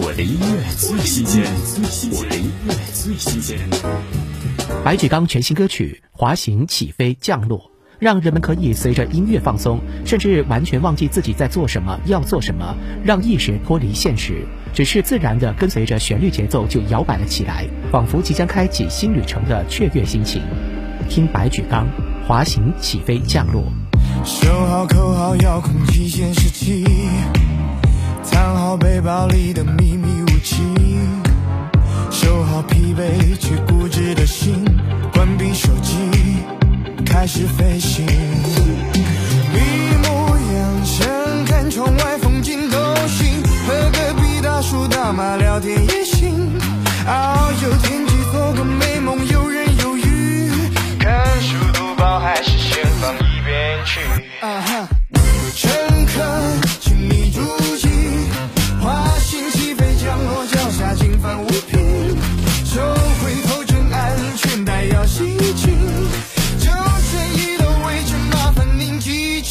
我的音乐最新鲜，我的音乐最新鲜。白举纲全新歌曲《滑行起飞降落》，让人们可以随着音乐放松，甚至完全忘记自己在做什么、要做什么，让意识脱离现实，只是自然的跟随着旋律节奏就摇摆了起来，仿佛即将开启新旅程的雀跃心情。听白举纲《滑行起飞降落》。收好扣好包里的秘密武器，收好疲惫却固执的心，关闭手机，开始飞行。闭目养神，看窗外风景都行，和隔壁大叔大妈聊天也行。遨游天际，做个美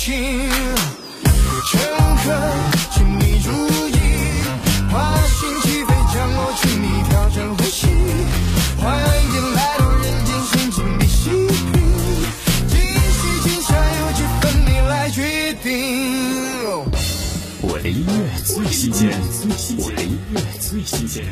记清。乘客，请你注意，滑行起飞降落，请你调整呼吸，欢迎来到人间，先请你细品，惊喜惊吓有几分你来决定。我的音乐最新鲜，我的音乐最新鲜。